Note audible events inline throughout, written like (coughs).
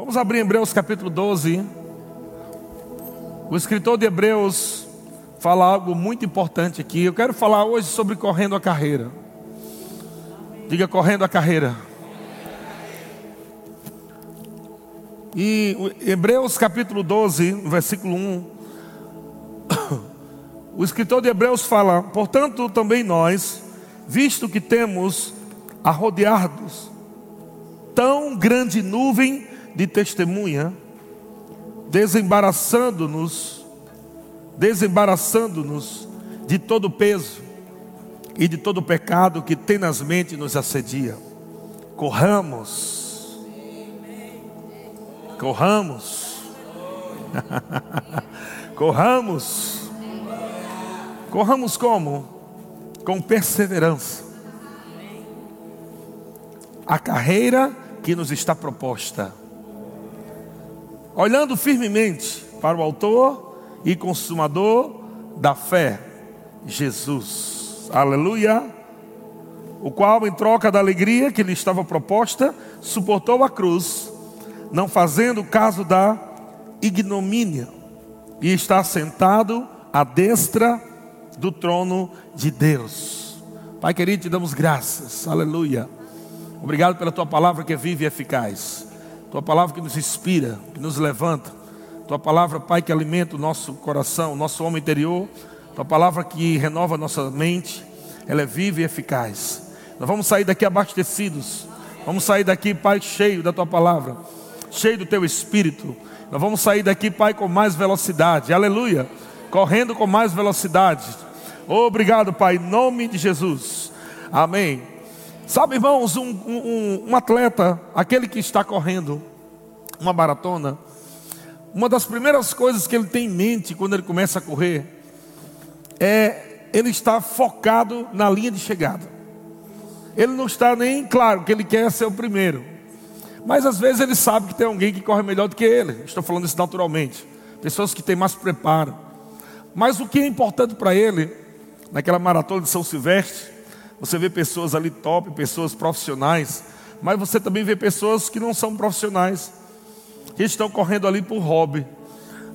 Vamos abrir Hebreus capítulo 12. O escritor de Hebreus fala algo muito importante aqui. Eu quero falar hoje sobre correndo a carreira. Diga correndo a carreira. E Hebreus capítulo 12, versículo 1. (coughs) O escritor de Hebreus fala: Portanto, também nós, visto que temos a rodear-nos tão grande nuvem de testemunha, desembaraçando-nos, desembaraçando-nos de todo o peso e de todo o pecado que tenazmente nos assedia. Corramos, corramos, (laughs) corramos, corramos como? Com perseverança. A carreira que nos está proposta olhando firmemente para o Autor e Consumador da fé, Jesus. Aleluia. O qual, em troca da alegria que lhe estava proposta, suportou a cruz, não fazendo caso da ignomínia, e está sentado à destra do trono de Deus. Pai querido, te damos graças. Aleluia. Obrigado pela tua palavra que é viva e eficaz. Tua palavra que nos inspira, que nos levanta. Tua palavra, Pai, que alimenta o nosso coração, o nosso homem interior. Tua palavra que renova a nossa mente. Ela é viva e eficaz. Nós vamos sair daqui abastecidos. Vamos sair daqui, Pai, cheio da tua palavra, cheio do teu espírito. Nós vamos sair daqui, Pai, com mais velocidade. Aleluia. Correndo com mais velocidade. Obrigado, Pai, em nome de Jesus. Amém. Sabe, irmãos, um, um, um atleta, aquele que está correndo uma maratona, uma das primeiras coisas que ele tem em mente quando ele começa a correr é ele está focado na linha de chegada. Ele não está nem claro que ele quer ser o primeiro, mas às vezes ele sabe que tem alguém que corre melhor do que ele. Estou falando isso naturalmente. Pessoas que têm mais preparo. Mas o que é importante para ele, naquela maratona de São Silvestre, você vê pessoas ali top, pessoas profissionais, mas você também vê pessoas que não são profissionais, que estão correndo ali por hobby.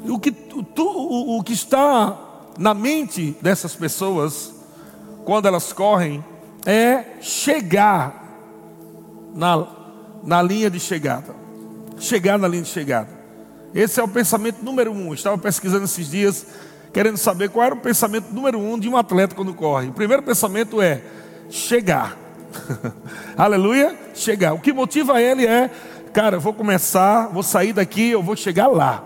O que, tu, o, o que está na mente dessas pessoas, quando elas correm, é chegar na, na linha de chegada. Chegar na linha de chegada. Esse é o pensamento número um. Eu estava pesquisando esses dias, querendo saber qual era o pensamento número um de um atleta quando corre. O primeiro pensamento é: chegar. (laughs) Aleluia, chegar. O que motiva ele é, cara, eu vou começar, vou sair daqui, eu vou chegar lá.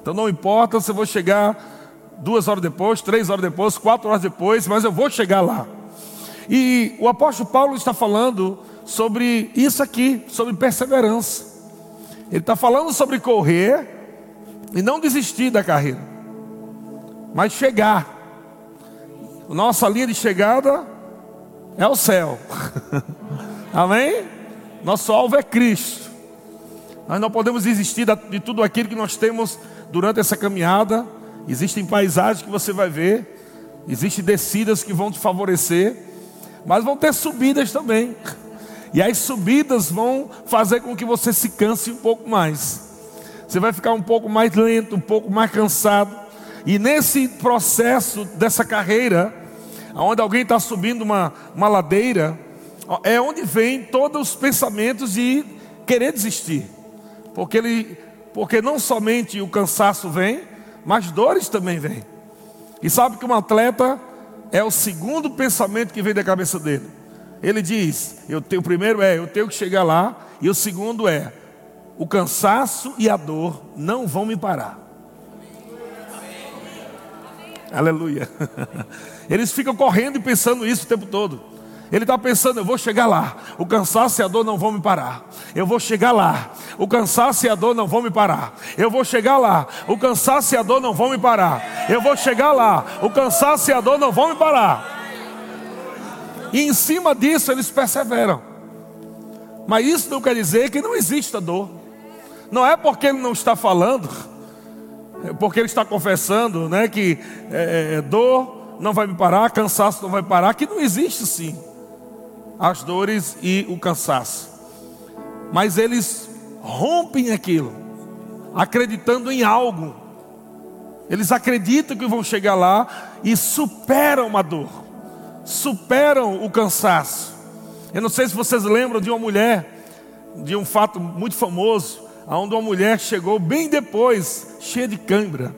Então não importa se eu vou chegar duas horas depois, três horas depois, quatro horas depois, mas eu vou chegar lá. E o apóstolo Paulo está falando sobre isso aqui, sobre perseverança. Ele está falando sobre correr e não desistir da carreira, mas chegar. Nossa linha de chegada é o céu. Amém? Nosso alvo é Cristo. Nós não podemos desistir de tudo aquilo que nós temos durante essa caminhada. Existem paisagens que você vai ver, existem descidas que vão te favorecer, mas vão ter subidas também. E as subidas vão fazer com que você se canse um pouco mais. Você vai ficar um pouco mais lento, um pouco mais cansado. E nesse processo dessa carreira, onde alguém está subindo uma, uma ladeira, é onde vem todos os pensamentos de querer desistir. Porque, ele, porque não somente o cansaço vem, mas dores também vêm. E sabe que um atleta é o segundo pensamento que vem da cabeça dele. Ele diz: eu tenho, o primeiro é, eu tenho que chegar lá, e o segundo é, o cansaço e a dor não vão me parar. Aleluia. (laughs) Eles ficam correndo e pensando isso o tempo todo. Ele está pensando, eu vou chegar lá, o cansaço e a dor não vão me parar. Eu vou chegar lá, o cansaço e a dor não vão me parar. Eu vou chegar lá, o cansaço e a dor não vão me parar. Eu vou chegar lá, o cansaço e a dor não vão me parar. E em cima disso eles perseveram. Mas isso não quer dizer que não exista dor. Não é porque ele não está falando, é porque ele está confessando, né, que é, é dor não vai me parar, cansaço não vai parar, que não existe sim as dores e o cansaço. Mas eles rompem aquilo, acreditando em algo. Eles acreditam que vão chegar lá e superam a dor, superam o cansaço. Eu não sei se vocês lembram de uma mulher, de um fato muito famoso, onde uma mulher chegou bem depois, cheia de cãibra,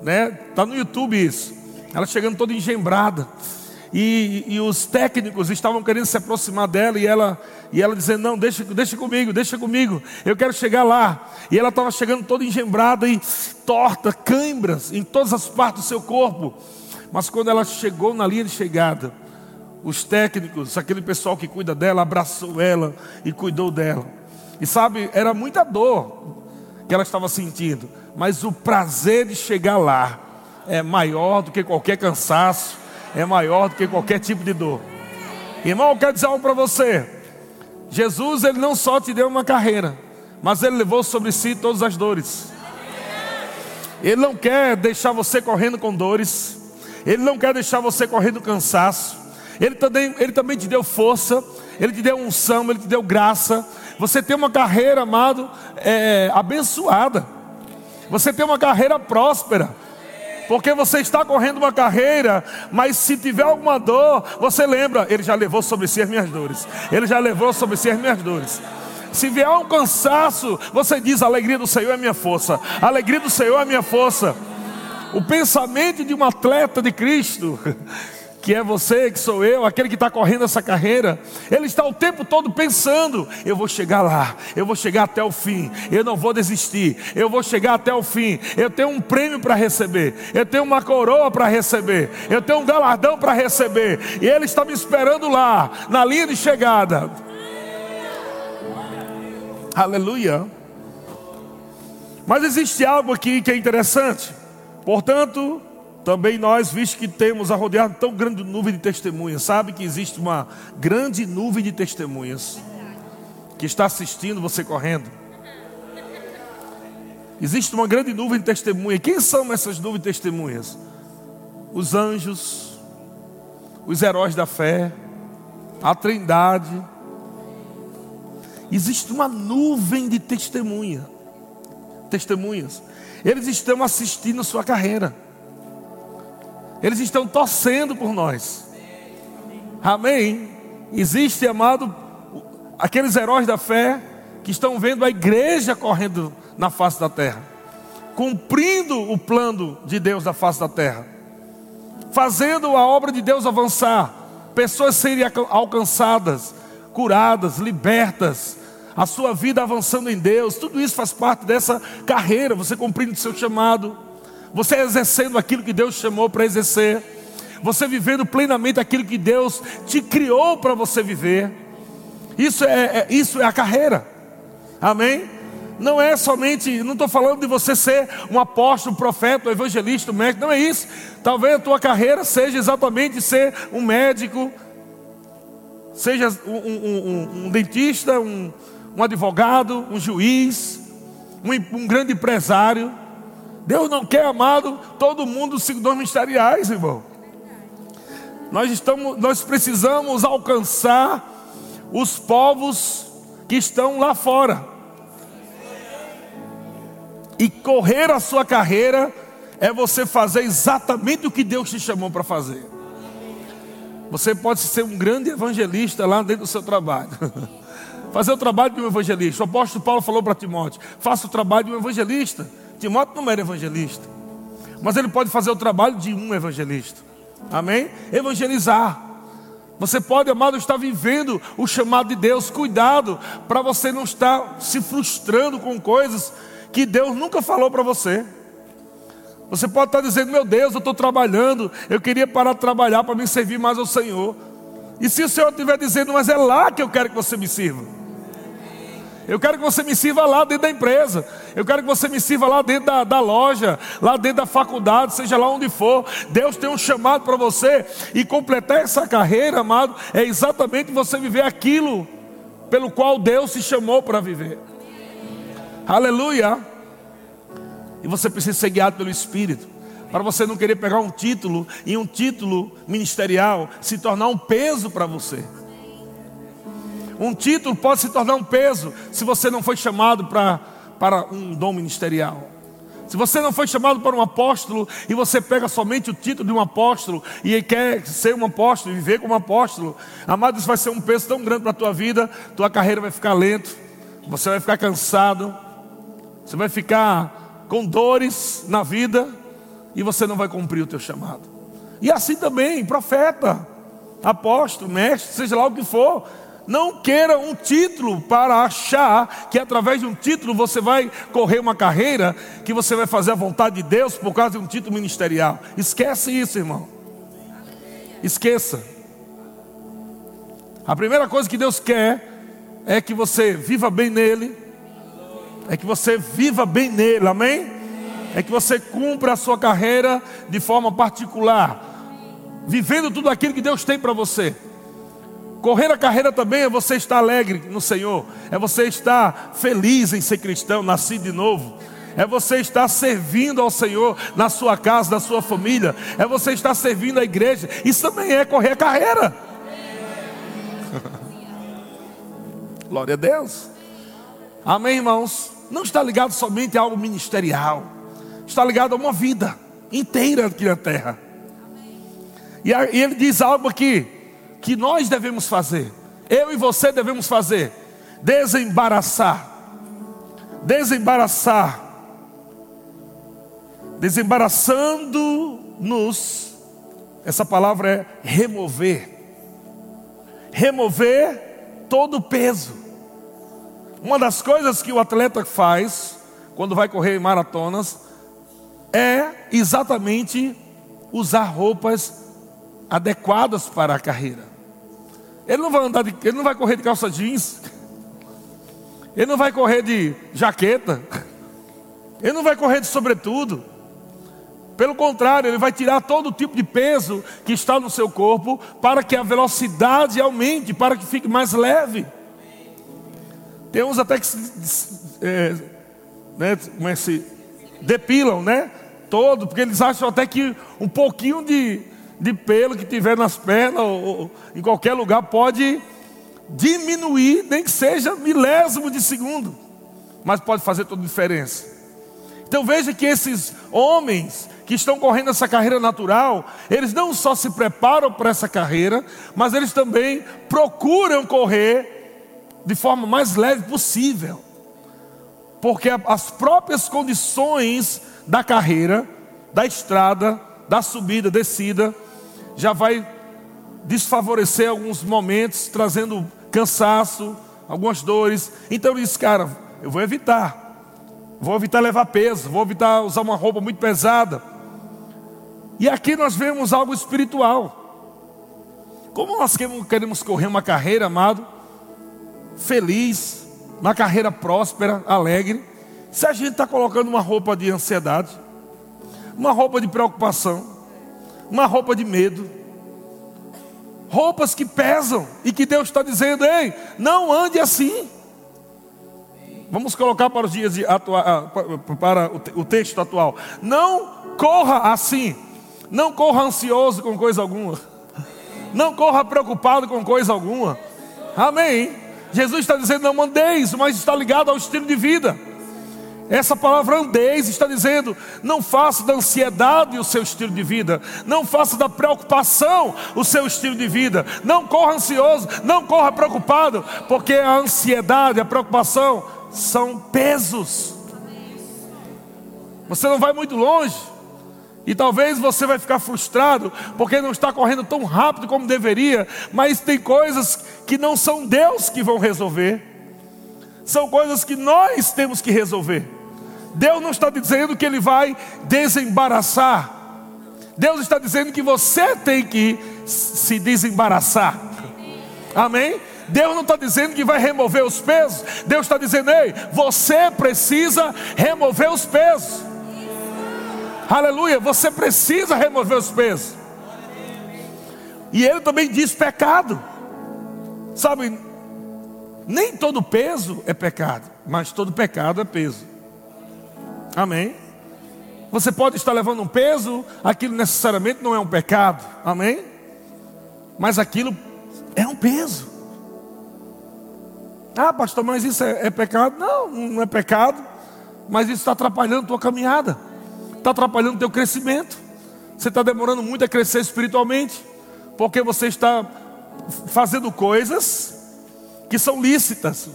né? Tá no YouTube isso. Ela chegando toda engembrada. E, e, os técnicos estavam querendo se aproximar dela e ela, e ela dizendo: Não, deixa, deixa comigo, deixa comigo, eu quero chegar lá. E ela estava chegando toda engembrada e torta, cãibras em todas as partes do seu corpo. Mas quando ela chegou na linha de chegada, os técnicos, aquele pessoal que cuida dela, abraçou ela e cuidou dela. E sabe, era muita dor que ela estava sentindo, mas o prazer de chegar lá é maior do que qualquer cansaço é maior do que qualquer tipo de dor. Irmão, eu quero dizer algo para você. Jesus, ele não só te deu uma carreira, mas ele levou sobre si todas as dores. Ele não quer deixar você correndo com dores. Ele não quer deixar você correndo cansaço. Ele também, ele também te deu força. Ele te deu unção. Ele te deu graça. Você tem uma carreira, amado, é, abençoada. Você tem uma carreira próspera. Porque você está correndo uma carreira, mas se tiver alguma dor, você lembra, ele já levou sobre si as minhas dores. Ele já levou sobre si as minhas dores. Se vier um cansaço, você diz: a alegria do Senhor é minha força. A alegria do Senhor é minha força. O pensamento de um atleta de Cristo (laughs) que é você, que sou eu, aquele que está correndo essa carreira, ele está o tempo todo pensando: eu vou chegar lá, eu vou chegar até o fim, eu não vou desistir, eu vou chegar até o fim, eu tenho um prêmio para receber, eu tenho uma coroa para receber, eu tenho um galardão para receber, e ele está me esperando lá, na linha de chegada. Aleluia. Mas existe algo aqui que é interessante. Portanto, também nós, visto que temos a rodear tão grande nuvem de testemunhas, sabe que existe uma grande nuvem de testemunhas que está assistindo você correndo. Existe uma grande nuvem de testemunhas. Quem são essas nuvens de testemunhas? Os anjos, os heróis da fé, a Trindade. Existe uma nuvem de testemunha, testemunhas. Eles estão assistindo a sua carreira. Eles estão torcendo por nós. Amém. Existe, amado, aqueles heróis da fé que estão vendo a igreja correndo na face da terra, cumprindo o plano de Deus da face da terra, fazendo a obra de Deus avançar, pessoas serem alcançadas, curadas, libertas, a sua vida avançando em Deus, tudo isso faz parte dessa carreira, você cumprindo o seu chamado você exercendo aquilo que Deus chamou para exercer, você vivendo plenamente aquilo que Deus te criou para você viver. Isso é, é, isso é a carreira, amém? Não é somente, não estou falando de você ser um apóstolo, profeta, um evangelista, um médico, não é isso. Talvez a tua carreira seja exatamente ser um médico, seja um, um, um dentista, um, advogado, um juiz, um grande empresário. Deus não quer, amado, todo mundo seguidores ministeriais, irmão. Nós, estamos, nós precisamos alcançar os povos que estão lá fora. E correr a sua carreira é você fazer exatamente o que Deus te chamou para fazer. Você pode ser um grande evangelista lá dentro do seu trabalho. (laughs) fazer o trabalho de um evangelista. O apóstolo Paulo falou para Timóteo: faça o trabalho de um evangelista. Timóteo não era evangelista, mas ele pode fazer o trabalho de um evangelista. Amém? Evangelizar. Você pode, amado, estar vivendo o chamado de Deus. Cuidado para você não estar se frustrando com coisas que Deus nunca falou para você. Você pode estar dizendo: Meu Deus, eu estou trabalhando, eu queria parar de trabalhar para me servir mais ao Senhor. E se o Senhor estiver dizendo, mas é lá que eu quero que você me sirva. Eu quero que você me sirva lá dentro da empresa. Eu quero que você me sirva lá dentro da, da loja, lá dentro da faculdade, seja lá onde for. Deus tem um chamado para você. E completar essa carreira, amado, é exatamente você viver aquilo pelo qual Deus se chamou para viver. Aleluia. E você precisa ser guiado pelo Espírito. Para você não querer pegar um título e um título ministerial se tornar um peso para você. Um título pode se tornar um peso se você não foi chamado para, para um dom ministerial. Se você não foi chamado para um apóstolo e você pega somente o título de um apóstolo e quer ser um apóstolo e viver como um apóstolo, amado, isso vai ser um peso tão grande para a tua vida, tua carreira vai ficar lento, você vai ficar cansado, você vai ficar com dores na vida e você não vai cumprir o teu chamado. E assim também, profeta, apóstolo, mestre, seja lá o que for, não queira um título para achar que através de um título você vai correr uma carreira, que você vai fazer a vontade de Deus por causa de um título ministerial. Esquece isso, irmão. Esqueça. A primeira coisa que Deus quer é que você viva bem nele, é que você viva bem nele, amém? É que você cumpra a sua carreira de forma particular, vivendo tudo aquilo que Deus tem para você. Correr a carreira também é você estar alegre no Senhor, é você estar feliz em ser cristão, nascido de novo. É você estar servindo ao Senhor na sua casa, na sua família. É você estar servindo a igreja. Isso também é correr a carreira. (laughs) Glória a Deus. Amém, irmãos? Não está ligado somente a algo ministerial. Está ligado a uma vida inteira aqui na terra. E ele diz algo aqui que nós devemos fazer, eu e você devemos fazer: desembaraçar, desembaraçar, desembaraçando-nos. Essa palavra é remover, remover todo o peso. Uma das coisas que o atleta faz quando vai correr maratonas é exatamente usar roupas adequadas para a carreira. Ele não vai andar de, ele não vai correr de calça jeans. Ele não vai correr de jaqueta. Ele não vai correr de sobretudo. Pelo contrário, ele vai tirar todo tipo de peso que está no seu corpo para que a velocidade aumente, para que fique mais leve. Tem uns até que se, é, né, é, se depilam, né? Todo, porque eles acham até que um pouquinho de, de pelo que tiver nas pernas ou, ou em qualquer lugar pode diminuir, nem que seja milésimo de segundo, mas pode fazer toda a diferença. Então veja que esses homens que estão correndo essa carreira natural, eles não só se preparam para essa carreira, mas eles também procuram correr de forma mais leve possível. Porque as próprias condições da carreira, da estrada, da subida, descida, já vai desfavorecer alguns momentos, trazendo cansaço, algumas dores. Então ele disse, cara, eu vou evitar. Vou evitar levar peso, vou evitar usar uma roupa muito pesada. E aqui nós vemos algo espiritual. Como nós queremos correr uma carreira, amado, feliz, uma carreira próspera, alegre, se a gente está colocando uma roupa de ansiedade, uma roupa de preocupação, uma roupa de medo, roupas que pesam e que Deus está dizendo: ei, não ande assim. Vamos colocar para os dias atua, ah, para o texto atual. Não corra assim. Não corra ansioso com coisa alguma. Não corra preocupado com coisa alguma. Amém. Jesus está dizendo: não mandeis, mas está ligado ao estilo de vida. Essa palavra andez está dizendo: não faça da ansiedade o seu estilo de vida, não faça da preocupação o seu estilo de vida, não corra ansioso, não corra preocupado, porque a ansiedade, a preocupação são pesos. Você não vai muito longe, e talvez você vai ficar frustrado porque não está correndo tão rápido como deveria, mas tem coisas que não são Deus que vão resolver. São coisas que nós temos que resolver. Deus não está dizendo que Ele vai desembaraçar. Deus está dizendo que você tem que se desembaraçar. Amém? Deus não está dizendo que vai remover os pesos. Deus está dizendo, ei, você precisa remover os pesos. Aleluia, você precisa remover os pesos. E ele também diz pecado. Sabe, nem todo peso é pecado, mas todo pecado é peso. Amém? Você pode estar levando um peso, aquilo necessariamente não é um pecado. Amém? Mas aquilo é um peso. Ah, pastor, mas isso é, é pecado? Não, não é pecado. Mas isso está atrapalhando a tua caminhada. Está atrapalhando o teu crescimento. Você está demorando muito a crescer espiritualmente. Porque você está fazendo coisas que são lícitas.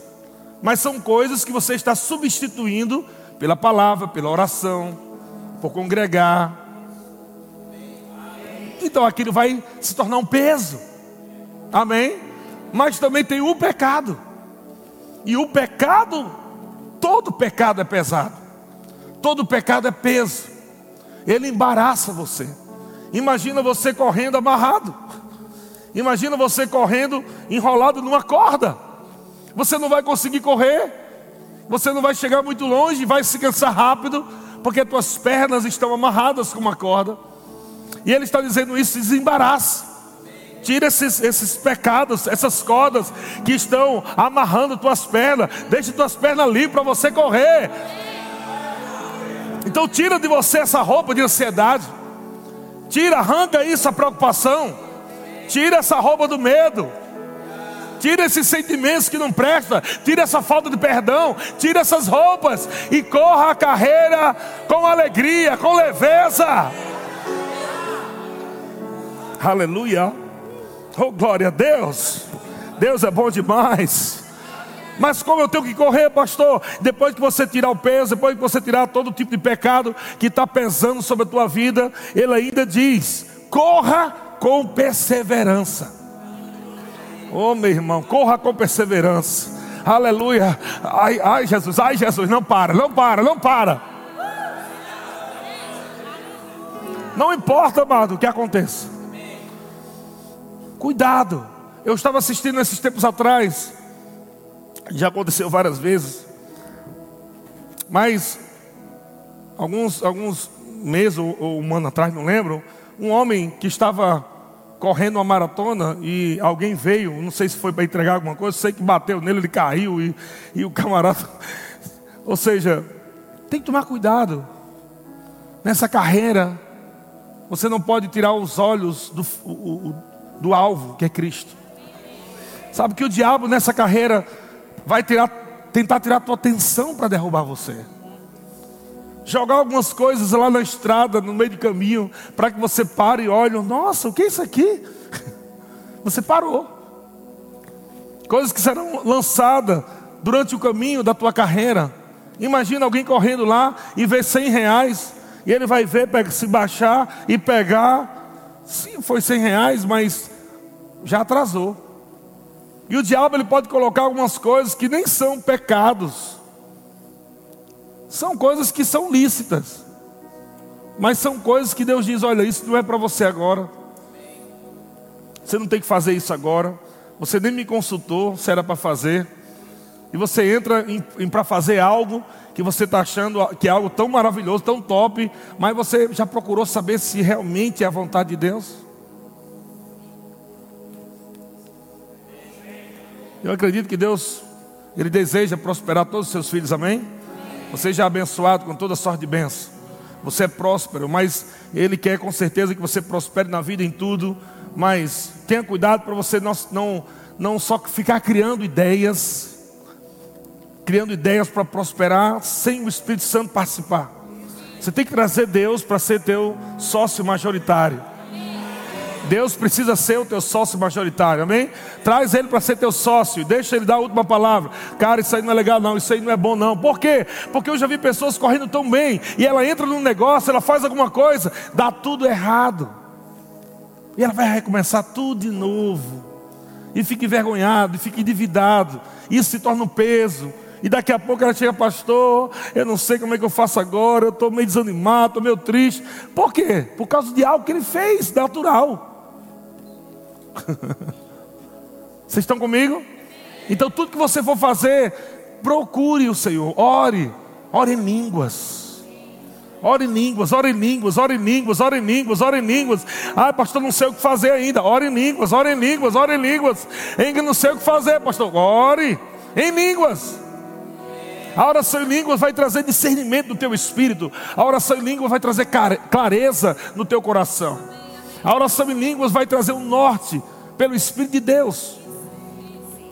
Mas são coisas que você está substituindo pela palavra, pela oração, por congregar. Então aquilo vai se tornar um peso. Amém? Mas também tem o pecado. E o pecado, todo pecado é pesado. Todo pecado é peso. Ele embaraça você. Imagina você correndo amarrado. Imagina você correndo enrolado numa corda. Você não vai conseguir correr. Você não vai chegar muito longe, vai se cansar rápido, porque tuas pernas estão amarradas com uma corda. E ele está dizendo isso, desembaraça. Tira esses, esses pecados, essas cordas que estão amarrando tuas pernas. Deixe tuas pernas livres para você correr. Então tira de você essa roupa de ansiedade. Tira, arranca isso, a preocupação. Tira essa roupa do medo. Tira esses sentimentos que não prestam, tira essa falta de perdão, tira essas roupas e corra a carreira com alegria, com leveza. Aleluia. Oh, glória a Deus. Deus é bom demais. Mas como eu tenho que correr, pastor? Depois que você tirar o peso, depois que você tirar todo tipo de pecado que está pesando sobre a tua vida, ele ainda diz: corra com perseverança. Oh, meu irmão, corra com perseverança. Aleluia. Ai, ai, Jesus, ai, Jesus, não para, não para, não para. Não importa, amado, o que aconteça. Cuidado. Eu estava assistindo esses tempos atrás. Já aconteceu várias vezes. Mas alguns, alguns meses ou, ou um ano atrás, não lembro, um homem que estava correndo uma maratona e alguém veio, não sei se foi para entregar alguma coisa, sei que bateu nele, ele caiu e, e o (laughs) camarada. Ou seja, tem que tomar cuidado nessa carreira. Você não pode tirar os olhos do, o, do alvo, que é Cristo. Sabe que o diabo nessa carreira vai tirar, tentar tirar a tua atenção para derrubar você. Jogar algumas coisas lá na estrada, no meio do caminho, para que você pare e olhe, nossa, o que é isso aqui? (laughs) Você parou. Coisas que serão lançadas durante o caminho da tua carreira. Imagina alguém correndo lá e ver cem reais, e ele vai ver, se baixar e pegar Sim, foi 100 reais, mas já atrasou. E o diabo ele pode colocar algumas coisas que nem são pecados. São coisas que são lícitas. Mas são coisas que Deus diz: olha, isso não é para você agora. Você não tem que fazer isso agora. Você nem me consultou se era para fazer. E você entra para fazer algo que você está achando que é algo tão maravilhoso, tão top, mas você já procurou saber se realmente é a vontade de Deus? Eu acredito que Deus, Ele deseja prosperar todos os seus filhos, amém? Você já é abençoado com toda sorte de bênção. Você é próspero, mas Ele quer com certeza que você prospere na vida em tudo. Mas tenha cuidado para você não, não, não só ficar criando ideias, criando ideias para prosperar sem o Espírito Santo participar. Você tem que trazer Deus para ser teu sócio majoritário. Deus precisa ser o teu sócio majoritário, amém? Traz ele para ser teu sócio, deixa ele dar a última palavra. Cara, isso aí não é legal, não, isso aí não é bom, não. Por quê? Porque eu já vi pessoas correndo tão bem, e ela entra num negócio, ela faz alguma coisa, dá tudo errado, e ela vai recomeçar tudo de novo, e fica envergonhado, e fica endividado, isso se torna um peso. E daqui a pouco ela chega, pastor, eu não sei como é que eu faço agora, eu estou meio desanimado, estou meio triste. Por quê? Por causa de algo que ele fez, natural. (laughs) Vocês estão comigo? Então tudo que você for fazer, procure o Senhor, ore, ore em línguas. Ore em línguas, ore em línguas, ore em línguas, ore em línguas, ore em línguas. Ah, pastor, não sei o que fazer ainda. Ore em línguas, ore em línguas, ore em línguas. Ainda não sei o que fazer, pastor. Ore em línguas. A oração em línguas vai trazer discernimento no teu espírito. A oração em línguas vai trazer clareza no teu coração. A oração em línguas vai trazer um norte pelo Espírito de Deus.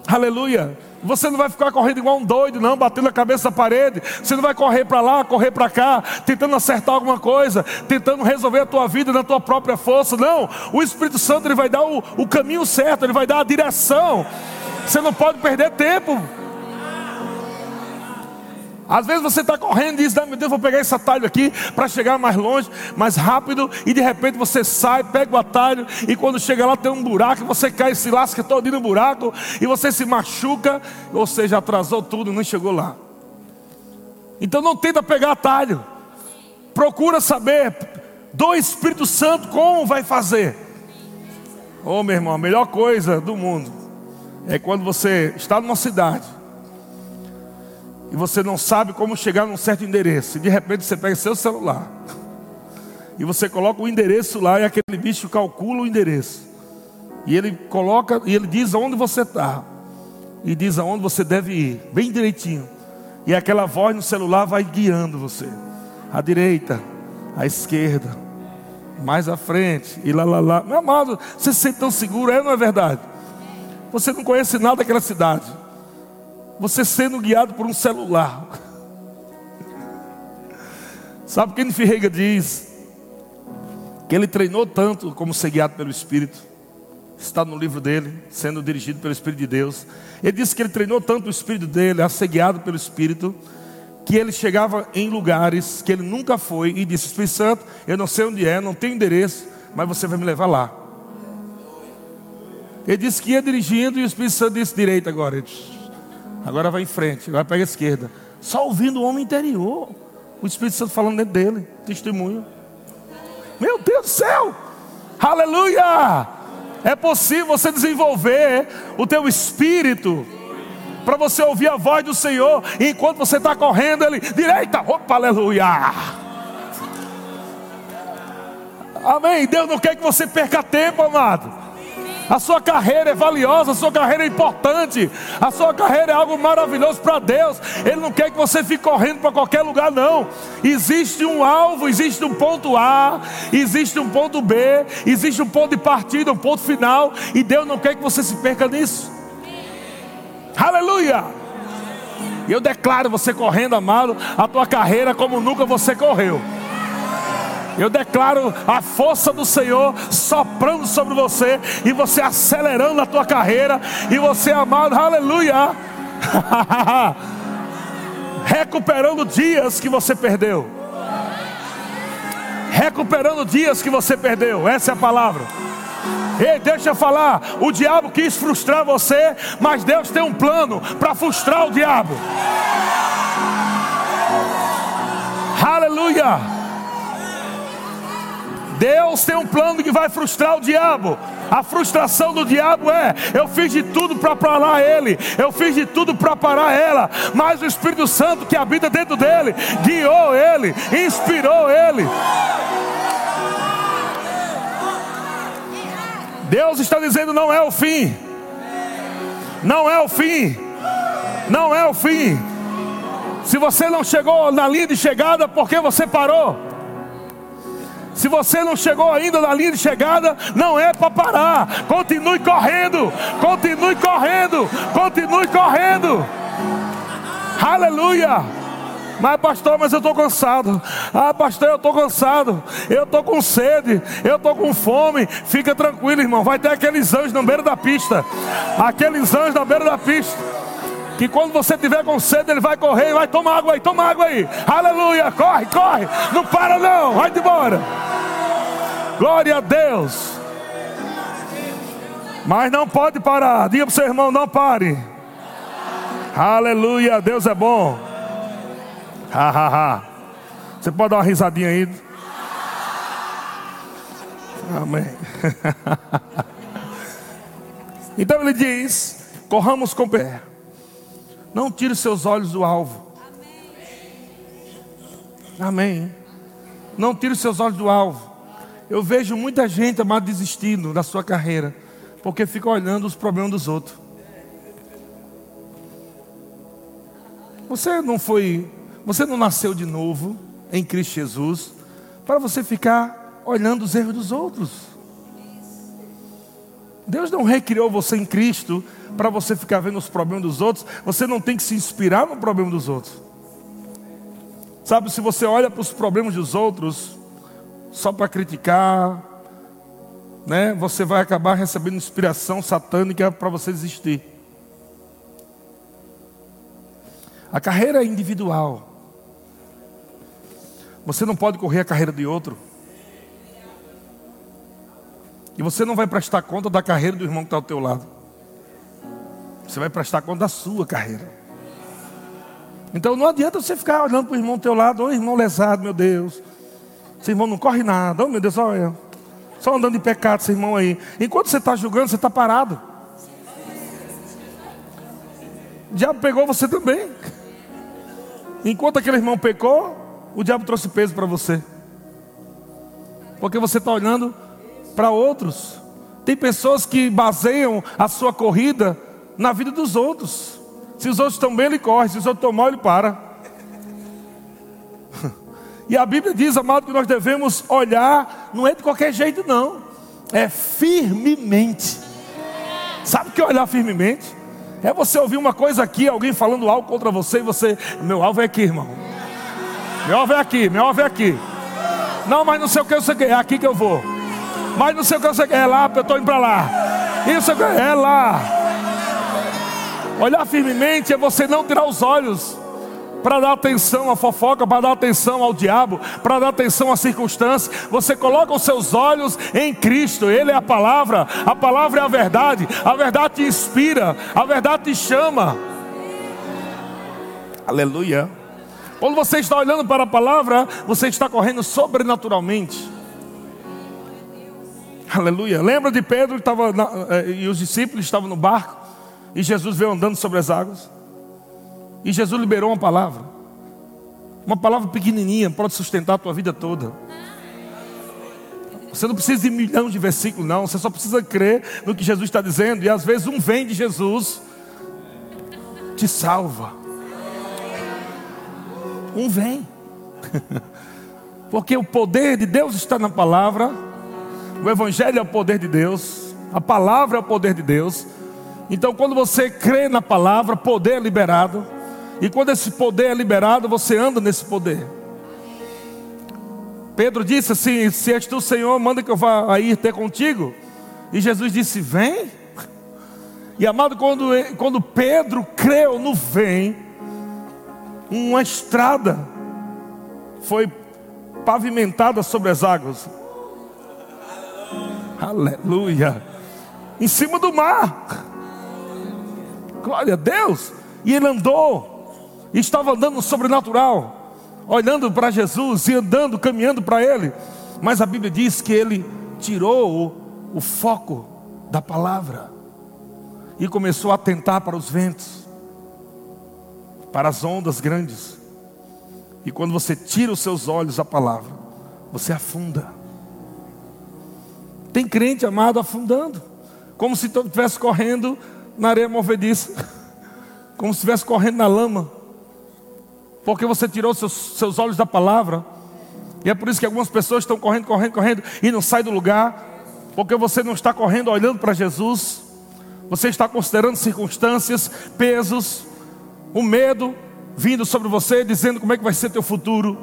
Aleluia. Você não vai ficar correndo igual um doido, não, batendo a cabeça na parede. Você não vai correr para lá, correr para cá, tentando acertar alguma coisa, tentando resolver a tua vida na tua própria força. Não, o Espírito Santo ele vai dar o, o caminho certo, ele vai dar a direção. Você não pode perder tempo. Às vezes você está correndo e diz: meu Deus, vou pegar esse atalho aqui para chegar mais longe, mais rápido, e de repente você sai, pega o atalho, e quando chega lá tem um buraco, você cai, se lasca todo no buraco, e você se machuca, ou seja, atrasou tudo, não chegou lá. Então não tenta pegar atalho, procura saber do Espírito Santo como vai fazer. Oh meu irmão, a melhor coisa do mundo é quando você está numa cidade e você não sabe como chegar num certo endereço, e de repente você pega seu celular e você coloca o endereço lá e aquele bicho calcula o endereço. E ele coloca e ele diz aonde você está. E diz aonde você deve ir, bem direitinho. E aquela voz no celular vai guiando você. À direita, à esquerda, mais à frente, e lá lá lá. Meu amado, você se sente tão seguro, é ou não é verdade? Você não conhece nada daquela cidade você sendo guiado por um celular. Sabe quem Ferreira diz que ele treinou tanto como ser guiado pelo Espírito? Está no livro dele, sendo dirigido pelo Espírito de Deus. Ele disse que ele treinou tanto o Espírito dele a ser guiado pelo Espírito, que ele chegava em lugares que ele nunca foi e disse: Espírito Santo, eu não sei onde é, não tenho endereço, mas você vai me levar lá. Ele disse que ia dirigindo e o Espírito Santo disse direito agora. Ele disse, Agora vai em frente, agora pega a esquerda. Só ouvindo o homem interior. O Espírito Santo falando dentro dele. Testemunho. Meu Deus do céu! Aleluia! É possível você desenvolver o teu espírito para você ouvir a voz do Senhor enquanto você está correndo, ele direita, opa, aleluia. Amém. Deus não quer que você perca tempo, amado. A sua carreira é valiosa, a sua carreira é importante, a sua carreira é algo maravilhoso para Deus. Ele não quer que você fique correndo para qualquer lugar, não. Existe um alvo, existe um ponto A, existe um ponto B, existe um ponto de partida, um ponto final, e Deus não quer que você se perca nisso. Aleluia! Eu declaro você correndo, amado, a tua carreira como nunca você correu. Eu declaro a força do Senhor soprando sobre você e você acelerando a tua carreira e você amado, aleluia. (laughs) Recuperando dias que você perdeu. Recuperando dias que você perdeu. Essa é a palavra. Ei, deixa eu falar. O diabo quis frustrar você, mas Deus tem um plano para frustrar o diabo. Aleluia. Deus tem um plano que vai frustrar o diabo. A frustração do diabo é: eu fiz de tudo para parar ele, eu fiz de tudo para parar ela, mas o Espírito Santo que habita dentro dele guiou ele, inspirou ele. Deus está dizendo: não é o fim, não é o fim, não é o fim. Se você não chegou na linha de chegada, porque você parou? Se você não chegou ainda na linha de chegada, não é para parar. Continue correndo, continue correndo, continue correndo. Aleluia. Mas pastor, mas eu estou cansado. Ah, pastor, eu estou cansado. Eu estou com sede. Eu estou com fome. Fica tranquilo, irmão. Vai ter aqueles anjos na beira da pista. Aqueles anjos na beira da pista. Que quando você tiver com sede, ele vai correr, vai tomar água aí, toma água aí. Aleluia, corre, corre. Não para não, vai embora. Glória a Deus. Mas não pode parar. Diga para o seu irmão: não pare. Aleluia, Deus é bom. Ha, ha, ha. Você pode dar uma risadinha aí? Amém. (laughs) então ele diz: corramos com pé. Não tire seus olhos do alvo. Amém. Não tire seus olhos do alvo. Eu vejo muita gente, amado, desistindo da sua carreira, porque fica olhando os problemas dos outros. Você não foi, você não nasceu de novo em Cristo Jesus para você ficar olhando os erros dos outros. Deus não recriou você em Cristo para você ficar vendo os problemas dos outros. Você não tem que se inspirar no problema dos outros. Sabe, se você olha para os problemas dos outros só para criticar, né, você vai acabar recebendo inspiração satânica para você existir. A carreira é individual. Você não pode correr a carreira de outro. E você não vai prestar conta da carreira do irmão que está ao teu lado. Você vai prestar conta da sua carreira. Então não adianta você ficar olhando para o irmão ao teu lado, ô oh, irmão lesado, meu Deus. Esse irmão não corre nada, oh meu Deus, olha. Só andando em pecado, esse irmão aí. Enquanto você está julgando, você está parado. O diabo pegou você também. Enquanto aquele irmão pecou, o diabo trouxe peso para você. Porque você está olhando para outros. Tem pessoas que baseiam a sua corrida na vida dos outros. Se os outros estão bem, ele corre. Se os outros estão mal, ele para. E a Bíblia diz, amado, que nós devemos olhar, não é de qualquer jeito, não. É firmemente. Sabe o que é olhar firmemente? É você ouvir uma coisa aqui, alguém falando algo contra você, e você, meu alvo é aqui, irmão. Meu alvo é aqui, meu alvo é aqui. Não, mas não sei o que eu sei, é aqui que eu vou. Mas não sei o que você quer, é lá, eu estou indo para lá. Isso é lá. Olhar firmemente é você não tirar os olhos para dar atenção à fofoca, para dar atenção ao diabo, para dar atenção às circunstâncias. Você coloca os seus olhos em Cristo, Ele é a palavra, a palavra é a verdade, a verdade te inspira, a verdade te chama. Aleluia. Quando você está olhando para a palavra, você está correndo sobrenaturalmente. Aleluia. Lembra de Pedro estava na, eh, e os discípulos estavam no barco e Jesus veio andando sobre as águas. E Jesus liberou uma palavra. Uma palavra pequenininha pode sustentar a tua vida toda. Você não precisa de milhão de versículos, não. Você só precisa crer no que Jesus está dizendo. E às vezes um vem de Jesus te salva. Um vem. (laughs) Porque o poder de Deus está na palavra o Evangelho é o poder de Deus, a palavra é o poder de Deus. Então, quando você crê na palavra, poder é liberado. E quando esse poder é liberado, você anda nesse poder. Pedro disse assim: Se és tu, Senhor, manda que eu vá aí ter contigo. E Jesus disse: Vem. E amado, quando, quando Pedro creu no vem, uma estrada foi pavimentada sobre as águas. Aleluia. Em cima do mar. Glória a Deus. E ele andou. Estava andando no sobrenatural. Olhando para Jesus e andando, caminhando para ele. Mas a Bíblia diz que ele tirou o, o foco da palavra. E começou a atentar para os ventos. Para as ondas grandes. E quando você tira os seus olhos da palavra, você afunda. Tem crente amado afundando, como se estivesse correndo na areia movediça, (laughs) como se estivesse correndo na lama, porque você tirou seus, seus olhos da palavra, e é por isso que algumas pessoas estão correndo, correndo, correndo e não saem do lugar, porque você não está correndo olhando para Jesus, você está considerando circunstâncias, pesos, o medo vindo sobre você, dizendo como é que vai ser teu futuro,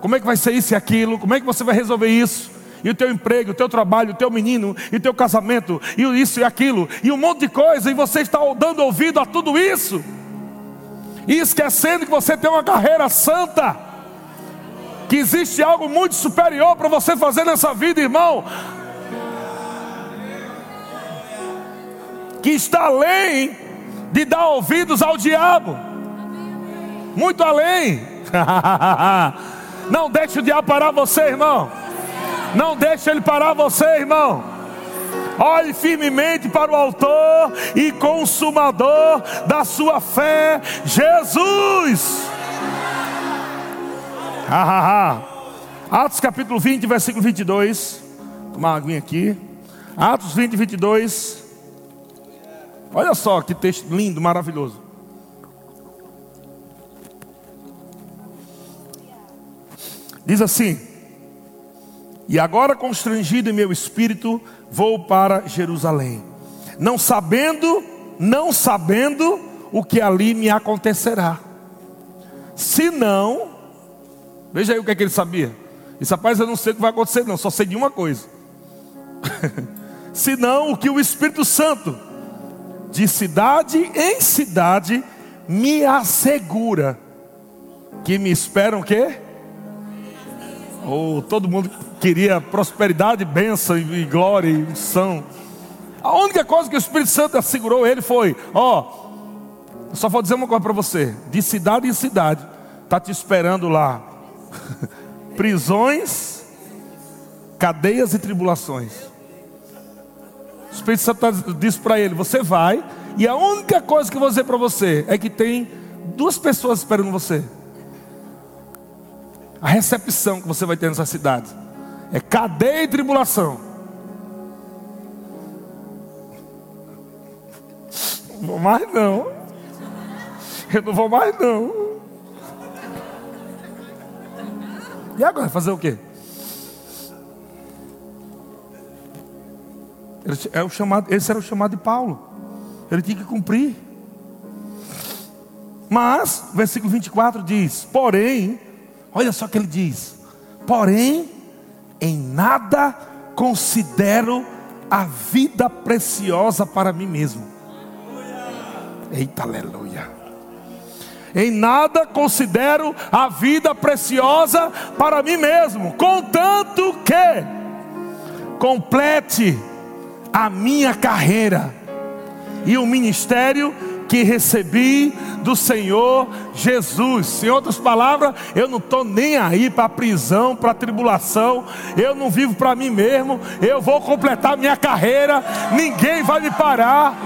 como é que vai ser isso e aquilo, como é que você vai resolver isso. E o teu emprego, o teu trabalho, o teu menino, e o teu casamento, e isso e aquilo, e um monte de coisa, e você está dando ouvido a tudo isso, e esquecendo que você tem uma carreira santa, que existe algo muito superior para você fazer nessa vida, irmão, que está além de dar ouvidos ao diabo, muito além. (laughs) Não deixe o diabo parar você, irmão. Não deixe ele parar você, irmão. Olhe firmemente para o Autor e Consumador da sua fé, Jesus. Atos capítulo 20, versículo 22. Vou tomar uma aguinha aqui. Atos 20, 22. Olha só que texto lindo, maravilhoso. Diz assim: e agora, constrangido em meu espírito, vou para Jerusalém. não sabendo, não sabendo o que ali me acontecerá. Se não, veja aí o que, é que ele sabia. Disse, rapaz, eu não sei o que vai acontecer, não, só sei de uma coisa. (laughs) Se não, o que o Espírito Santo, de cidade em cidade, me assegura que me esperam o quê? Ou oh, todo mundo queria prosperidade, bênção e glória e unção. A única coisa que o Espírito Santo assegurou ele foi: ó, oh, só vou dizer uma coisa para você: de cidade em cidade, está te esperando lá (laughs) prisões, cadeias e tribulações. O Espírito Santo disse para ele: você vai, e a única coisa que eu vou dizer para você é que tem duas pessoas esperando você. A recepção que você vai ter nessa cidade é cadeia e tribulação. Não vou mais não. Eu não vou mais não. E agora fazer o quê? É o chamado, esse era o chamado de Paulo. Ele tinha que cumprir. Mas, versículo 24 diz: Porém, olha só o que ele diz: Porém, em nada considero a vida preciosa para mim mesmo. Eita, aleluia. Em nada considero a vida preciosa para mim mesmo, contanto que complete a minha carreira e o ministério que recebi do Senhor Jesus. Em outras palavras, eu não estou nem aí para a prisão, para a tribulação, eu não vivo para mim mesmo, eu vou completar minha carreira, ninguém vai me parar,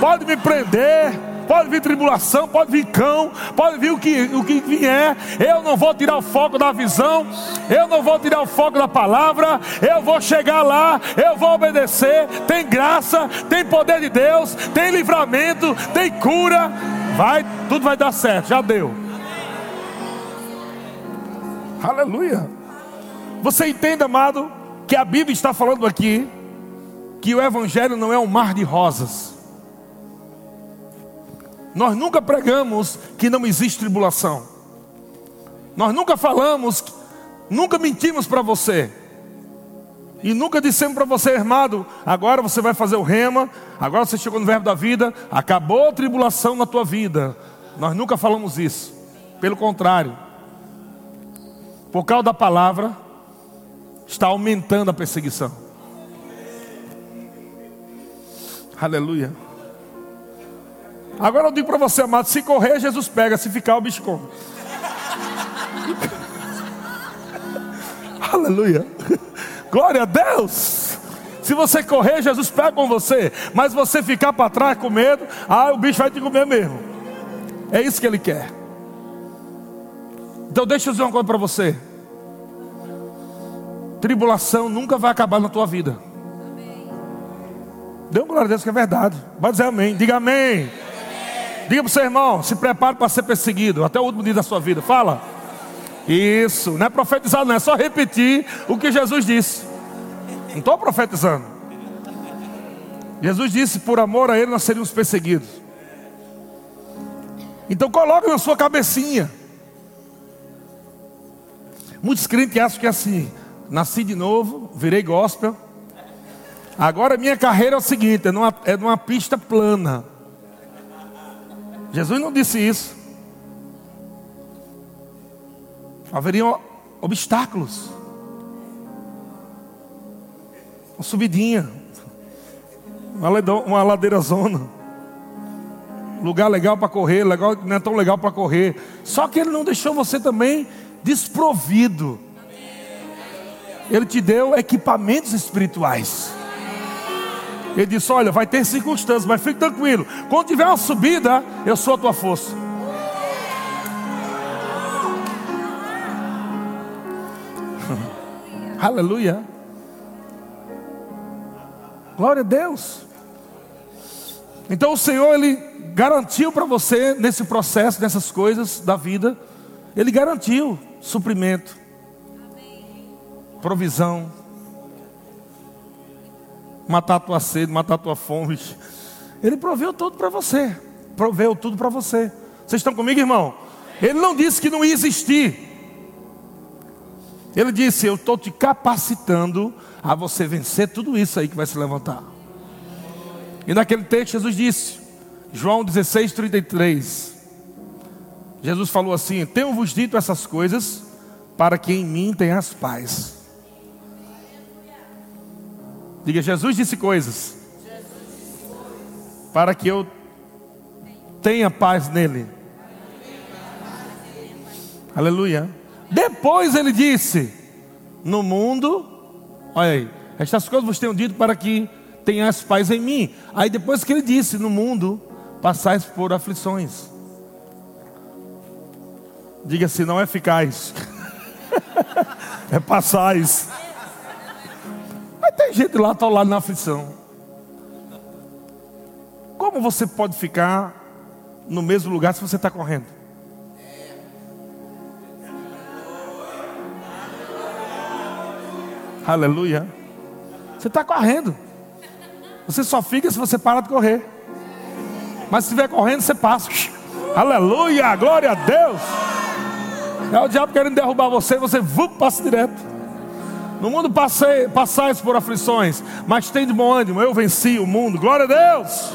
pode me prender pode vir tribulação, pode vir cão, pode vir o que, o que vier, eu não vou tirar o foco da visão, eu não vou tirar o foco da palavra, eu vou chegar lá, eu vou obedecer. Tem graça, tem poder de Deus, tem livramento, tem cura, vai, tudo vai dar certo, já deu. Aleluia. Você entende, amado, que a Bíblia está falando aqui que o Evangelho não é um mar de rosas. Nós nunca pregamos que não existe tribulação. Nós nunca falamos, nunca mentimos para você. E nunca dissemos para você, irmão, agora você vai fazer o rema, agora você chegou no verbo da vida, acabou a tribulação na tua vida. Nós nunca falamos isso. Pelo contrário, por causa da palavra, está aumentando a perseguição. Aleluia. Agora eu digo para você, amado: se correr, Jesus pega, se ficar, o bicho come. (laughs) Aleluia. Glória a Deus. Se você correr, Jesus pega com você. Mas você ficar para trás com medo, ah, o bicho vai te comer mesmo. É isso que ele quer. Então deixa eu dizer uma coisa para você. Tribulação nunca vai acabar na tua vida. Dê um glória a Deus que é verdade. Vai dizer amém. Diga amém. Diga para o seu irmão, se prepare para ser perseguido até o último dia da sua vida. Fala. Isso, não é profetizar, não é só repetir o que Jesus disse. Não estou profetizando. Jesus disse: por amor a Ele nós seríamos perseguidos. Então coloque na sua cabecinha. Muitos crentes acham que é assim: nasci de novo, virei gospel. Agora minha carreira é o seguinte: é numa, é numa pista plana. Jesus não disse isso. Haveriam obstáculos. Uma subidinha. Uma ladeira zona. Lugar legal para correr, legal, não é tão legal para correr. Só que ele não deixou você também desprovido. Ele te deu equipamentos espirituais. Ele disse: Olha, vai ter circunstâncias, mas fique tranquilo. Quando tiver uma subida, eu sou a tua força. (laughs) Aleluia. Glória a Deus. Então o Senhor, Ele garantiu para você, nesse processo, nessas coisas da vida, Ele garantiu suprimento, provisão matar a tua sede, matar a tua fome. Ele proveu tudo para você. Proveu tudo para você. Vocês estão comigo, irmão? Ele não disse que não ia existir. Ele disse: Eu estou te capacitando a você vencer tudo isso aí que vai se levantar. E naquele texto, Jesus disse, João 16, 33. Jesus falou assim: Tenho-vos dito essas coisas para que em mim tenhas paz. Diga, Jesus disse coisas para que eu tenha paz nele. Aleluia. Depois ele disse: No mundo, olha aí, estas coisas vos tenho dito para que tenhas paz em mim. Aí depois que ele disse: No mundo passais por aflições. Diga se não é eficaz. (laughs) é passais. Mas tem gente lá, está lá na aflição. Como você pode ficar no mesmo lugar se você está correndo? Aleluia. Você está correndo. Você só fica se você para de correr. Mas se estiver correndo, você passa. Aleluia, glória a Deus. É o diabo querendo derrubar você, você passa direto. No mundo passei, passais por aflições, mas tem de bom ânimo, eu venci o mundo. Glória a Deus.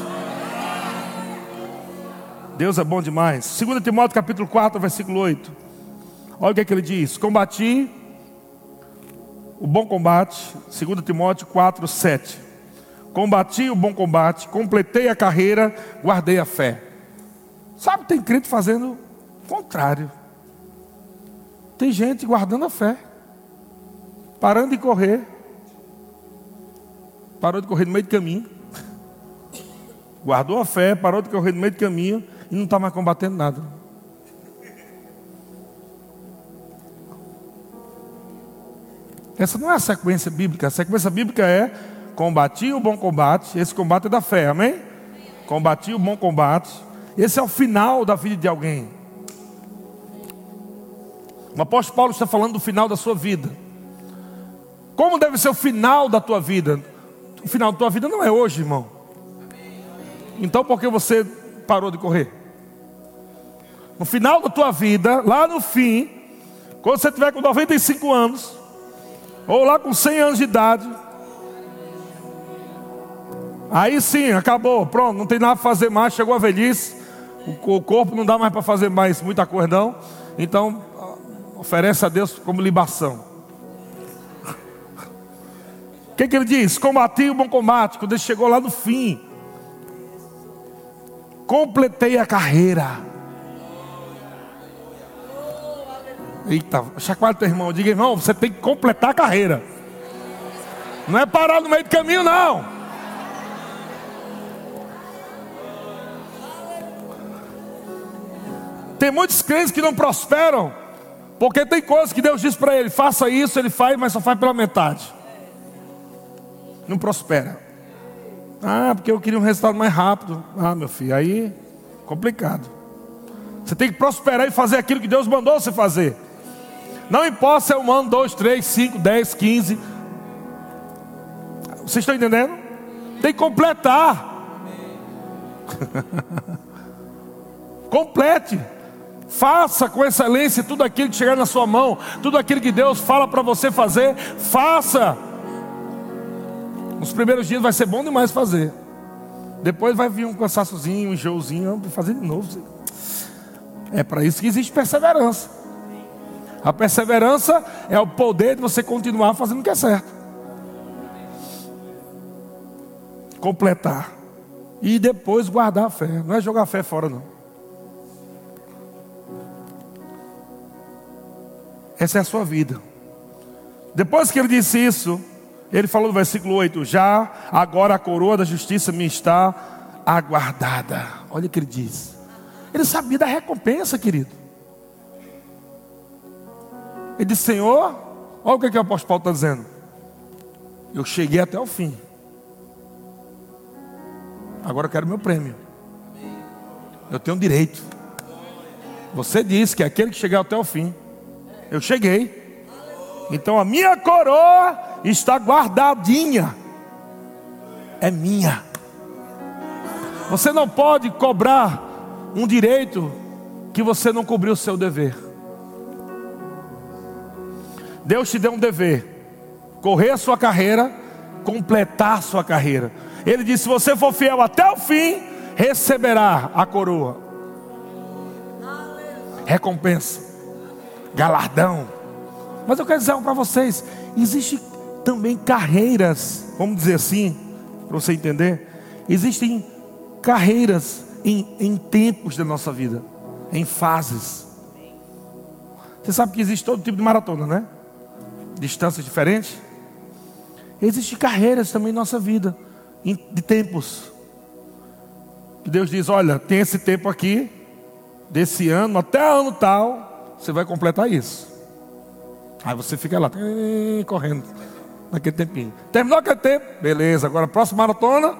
Deus é bom demais. 2 Timóteo capítulo 4, versículo 8. Olha o que, é que ele diz: Combati o bom combate, 2 Timóteo 4, 7. Combati o bom combate, completei a carreira, guardei a fé. Sabe, tem crente fazendo o contrário. Tem gente guardando a fé, parando de correr, parou de correr no meio do caminho, guardou a fé, parou de correr no meio do caminho e não está mais combatendo nada. Essa não é a sequência bíblica. A sequência bíblica é combati o bom combate. Esse combate é da fé, amém? Combati o bom combate. Esse é o final da vida de alguém. O apóstolo Paulo está falando do final da sua vida. Como deve ser o final da tua vida? O final da tua vida não é hoje, irmão. Então por que você parou de correr? No final da tua vida, lá no fim, quando você tiver com 95 anos, ou lá com 100 anos de idade. Aí sim, acabou, pronto, não tem nada para fazer mais, chegou a velhice, o corpo não dá mais para fazer mais muita coisa não. Então, oferece a Deus como libação. Que, que ele diz? Combati o bom combate, quando ele chegou lá no fim. Completei a carreira. Eita, chacoalha teu irmão. Diga, irmão, você tem que completar a carreira. Não é parar no meio do caminho, não. Tem muitos crentes que não prosperam. Porque tem coisas que Deus diz para ele: faça isso, ele faz, mas só faz pela metade. Não prospera. Ah, porque eu queria um resultado mais rápido. Ah, meu filho, aí complicado. Você tem que prosperar e fazer aquilo que Deus mandou você fazer. Não importa se é um ano, dois, três, cinco, dez, quinze. Vocês estão entendendo? Tem que completar. (laughs) Complete. Faça com excelência tudo aquilo que chegar na sua mão, tudo aquilo que Deus fala para você fazer, faça. Nos primeiros dias vai ser bom demais fazer. Depois vai vir um cansaçozinho, um enjoozinho, fazer de novo. É para isso que existe perseverança. A perseverança é o poder de você continuar fazendo o que é certo. Completar. E depois guardar a fé. Não é jogar a fé fora, não. Essa é a sua vida. Depois que ele disse isso, ele falou no versículo 8: Já agora a coroa da justiça me está aguardada. Olha o que ele diz. Ele sabia da recompensa, querido. Ele disse: Senhor, olha o que, que o apóstolo Paulo está dizendo. Eu cheguei até o fim. Agora eu quero meu prêmio. Eu tenho direito. Você disse que é aquele que chegar até o fim. Eu cheguei. Então a minha coroa está guardadinha. é minha. Você não pode cobrar um direito que você não cobriu o seu dever. Deus te deu um dever: correr a sua carreira, completar a sua carreira. Ele disse: se você for fiel até o fim, receberá a coroa, recompensa, galardão. Mas eu quero dizer algo para vocês: existe também carreiras, vamos dizer assim, para você entender. Existem carreiras em, em tempos da nossa vida, em fases. Você sabe que existe todo tipo de maratona, né? Distâncias diferentes. Existem carreiras também em nossa vida, de tempos. Deus diz: olha, tem esse tempo aqui, desse ano até ano tal, você vai completar isso. Aí você fica lá, correndo, naquele tempinho. Terminou aquele tempo, beleza, agora a próxima maratona,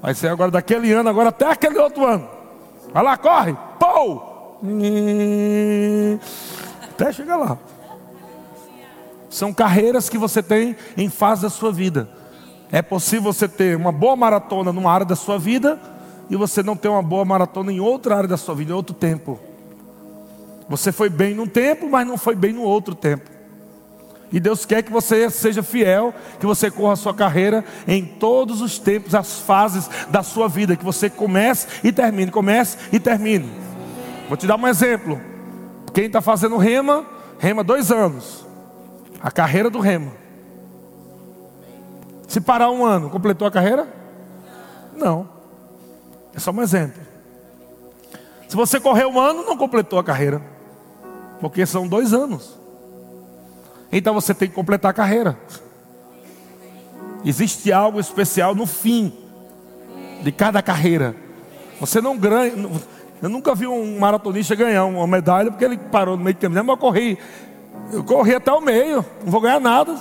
vai ser agora daquele ano, agora até aquele outro ano. Vai lá, corre, pou! Até chegar lá. São carreiras que você tem em fase da sua vida. É possível você ter uma boa maratona numa área da sua vida e você não ter uma boa maratona em outra área da sua vida, em outro tempo. Você foi bem num tempo, mas não foi bem no outro tempo. E Deus quer que você seja fiel, que você corra a sua carreira em todos os tempos, as fases da sua vida, que você comece e termine, comece e termine. Vou te dar um exemplo. Quem está fazendo rema, rema dois anos. A carreira do rema. Se parar um ano, completou a carreira? Não. É só um exemplo. Se você correr um ano, não completou a carreira. Porque são dois anos. Então você tem que completar a carreira. Existe algo especial no fim de cada carreira. Você não ganha. Eu nunca vi um maratonista ganhar uma medalha porque ele parou no meio do caminho. Mas eu corri. Eu corri até o meio. Não vou ganhar nada.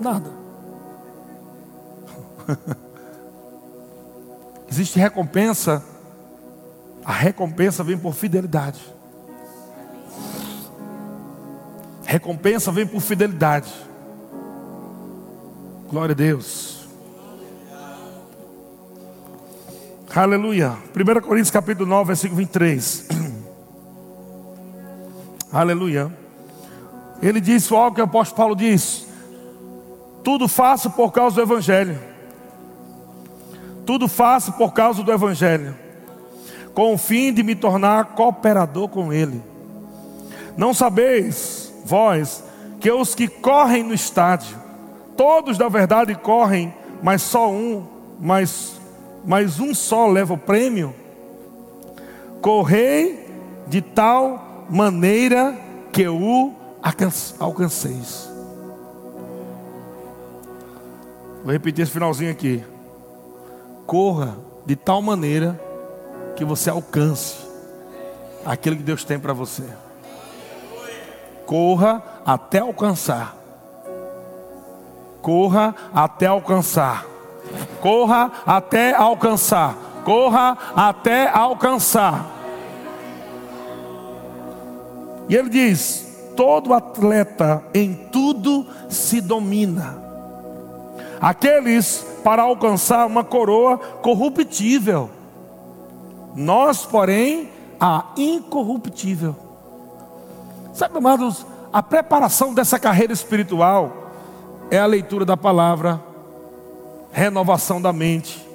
Nada. (laughs) Existe recompensa. A recompensa vem por fidelidade. Recompensa vem por fidelidade. Glória a Deus. Aleluia. 1 Coríntios capítulo 9, versículo 23. (clears throat) Aleluia. Ele disse algo que o apóstolo Paulo diz: Tudo faço por causa do Evangelho. Tudo faço por causa do Evangelho. Com o fim de me tornar cooperador com Ele. Não sabeis vós, que os que correm no estádio, todos da verdade correm, mas só um, mas, mas um só leva o prêmio. Correi de tal maneira que o alcanceis. Vou repetir esse finalzinho aqui. Corra de tal maneira que você alcance aquilo que Deus tem para você. Corra até alcançar. Corra até alcançar. Corra até alcançar. Corra até alcançar. E ele diz: todo atleta em tudo se domina. Aqueles para alcançar uma coroa corruptível. Nós, porém, a incorruptível. Sabe, amados, a preparação dessa carreira espiritual é a leitura da palavra, renovação da mente,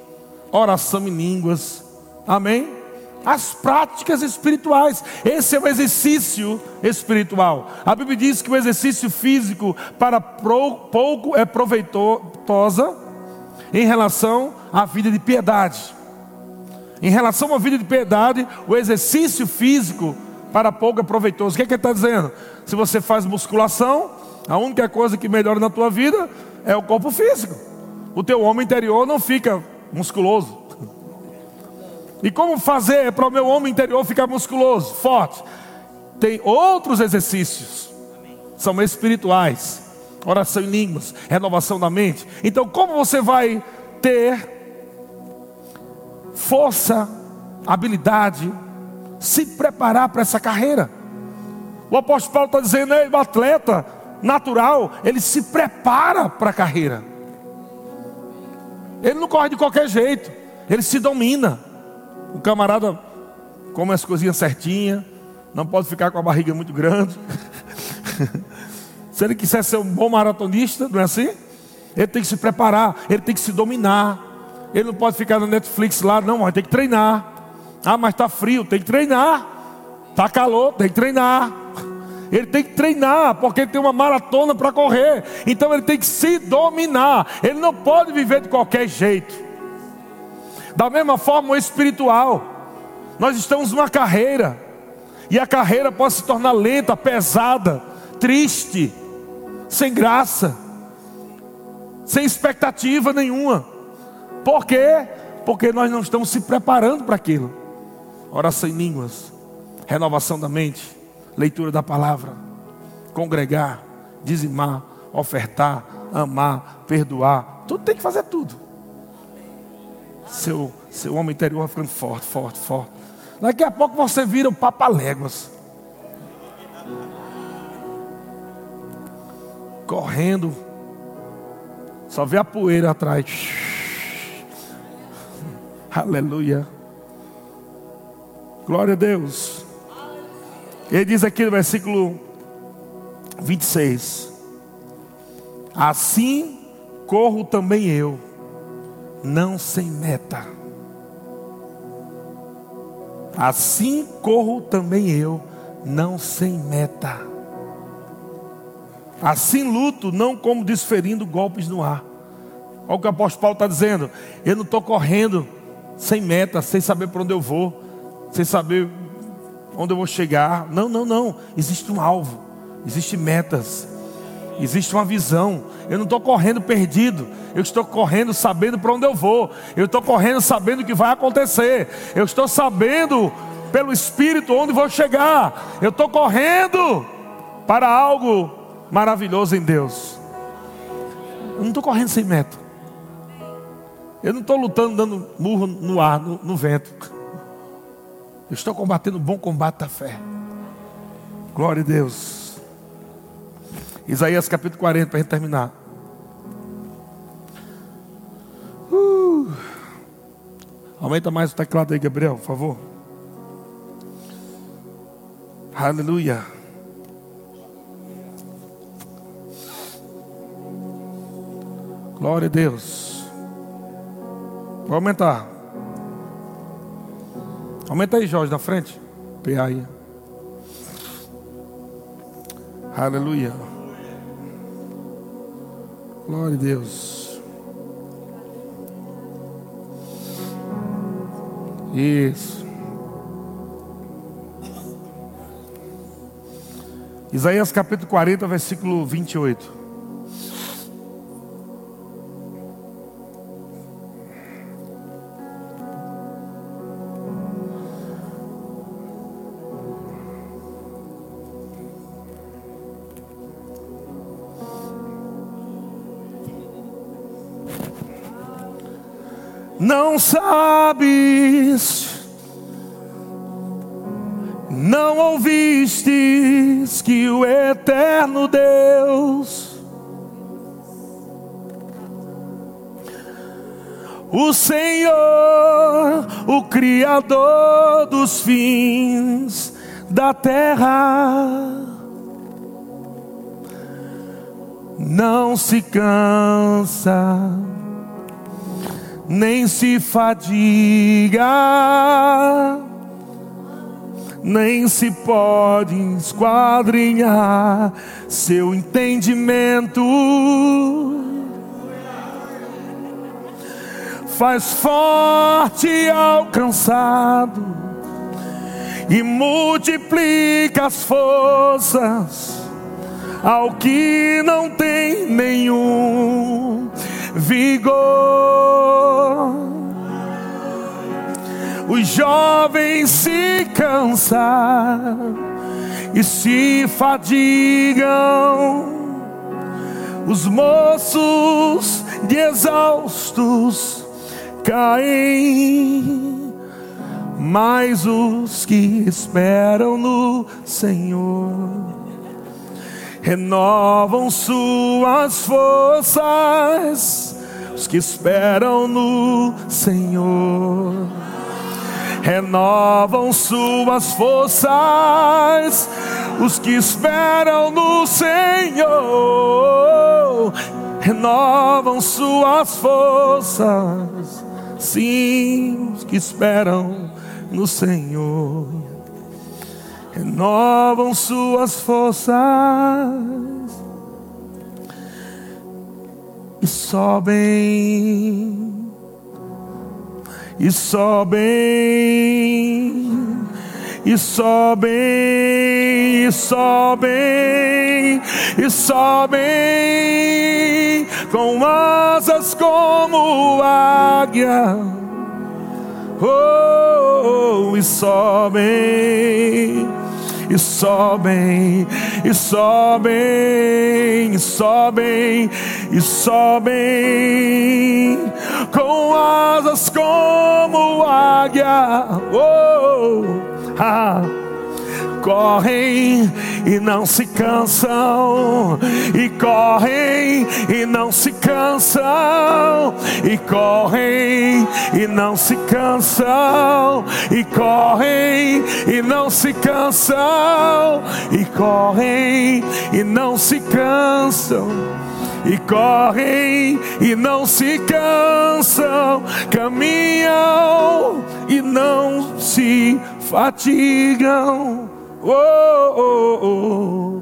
oração em línguas, amém? As práticas espirituais, esse é o exercício espiritual. A Bíblia diz que o exercício físico para pouco é proveitosa em relação à vida de piedade. Em relação à vida de piedade, o exercício físico para pouco é proveitoso. O que, é que ele está dizendo? Se você faz musculação, a única coisa que melhora na tua vida é o corpo físico. O teu homem interior não fica musculoso. E como fazer para o meu homem interior ficar musculoso, forte? Tem outros exercícios, são espirituais, oração em línguas, renovação da mente. Então, como você vai ter força, habilidade, se preparar para essa carreira. O apóstolo Paulo está dizendo, Ei, o atleta natural, ele se prepara para a carreira. Ele não corre de qualquer jeito, ele se domina. O camarada come as coisinhas certinhas, não pode ficar com a barriga muito grande. (laughs) se ele quiser ser um bom maratonista, não é assim? Ele tem que se preparar, ele tem que se dominar. Ele não pode ficar na Netflix lá, não, mas tem que treinar. Ah, mas está frio, tem que treinar. Está calor, tem que treinar. Ele tem que treinar, porque ele tem uma maratona para correr. Então ele tem que se dominar. Ele não pode viver de qualquer jeito. Da mesma forma, o espiritual. Nós estamos numa carreira. E a carreira pode se tornar lenta, pesada, triste, sem graça, sem expectativa nenhuma. Por quê? Porque nós não estamos se preparando para aquilo. Oração em línguas, renovação da mente, leitura da palavra, congregar, dizimar, ofertar, amar, perdoar. Tudo tem que fazer tudo. Seu, seu homem interior vai ficando forte, forte, forte. Daqui a pouco você vira um papaléguas. Correndo. Só vê a poeira atrás. Aleluia. Glória a Deus. Ele diz aqui no versículo 26: Assim corro também eu, não sem meta. Assim corro também eu, não sem meta. Assim luto, não como desferindo golpes no ar. Olha o que o apóstolo Paulo está dizendo. Eu não estou correndo sem meta, sem saber para onde eu vou, sem saber onde eu vou chegar. Não, não, não. Existe um alvo, existem metas, existe uma visão. Eu não estou correndo perdido, eu estou correndo sabendo para onde eu vou, eu estou correndo sabendo o que vai acontecer, eu estou sabendo pelo Espírito onde vou chegar, eu estou correndo para algo maravilhoso em Deus. Eu não estou correndo sem meta. Eu não estou lutando dando murro no ar, no, no vento. Eu estou combatendo o bom combate da fé. Glória a Deus. Isaías capítulo 40, para a gente terminar. Uh. Aumenta mais o teclado aí, Gabriel, por favor. Aleluia. Glória a Deus. Vou aumentar. Aumenta aí, Jorge, na frente. PA aí. Aleluia. Glória a Deus. Isso. Isaías capítulo 40, versículo 28. Não sabes, não ouvistes que o eterno Deus, o Senhor, o Criador dos fins da terra, não se cansa nem se fadiga, nem se pode esquadrinhar seu entendimento. Faz forte ao cansado e multiplica as forças ao que não tem nenhum vigor. Os jovens se cansam e se fadigam, os moços de exaustos caem, mas os que esperam no Senhor renovam suas forças os que esperam no Senhor renovam suas forças. Os que esperam no Senhor renovam suas forças. Sim, os que esperam no Senhor renovam suas forças e sobem e sobem, e sobem, e sobem, e sobem com asas como águia. Oh, oh, e sobem, e sobem, e sobem, e sobem, e sobem com asas como águia. Oh, ah. Correm e não se cansam, e correm e não se cansam, e correm e não se cansam, e correm e não se cansam, e correm e não se cansam e correm e não se cansam, caminham e não se fatigam. Oh, oh, oh.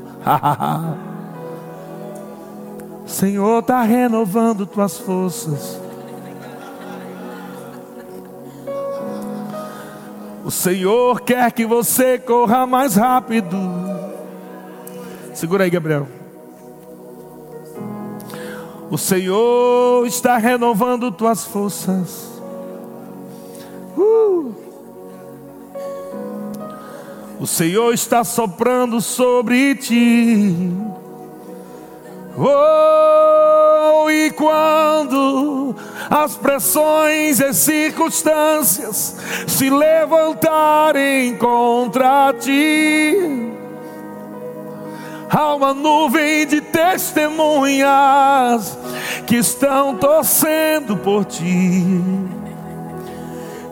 Senhor está renovando tuas forças. O Senhor quer que você corra mais rápido. Segura aí, Gabriel. O Senhor está renovando tuas forças. O Senhor está soprando sobre ti. Oh, e quando as pressões e circunstâncias se levantarem contra ti, há uma nuvem de testemunhas que estão torcendo por ti,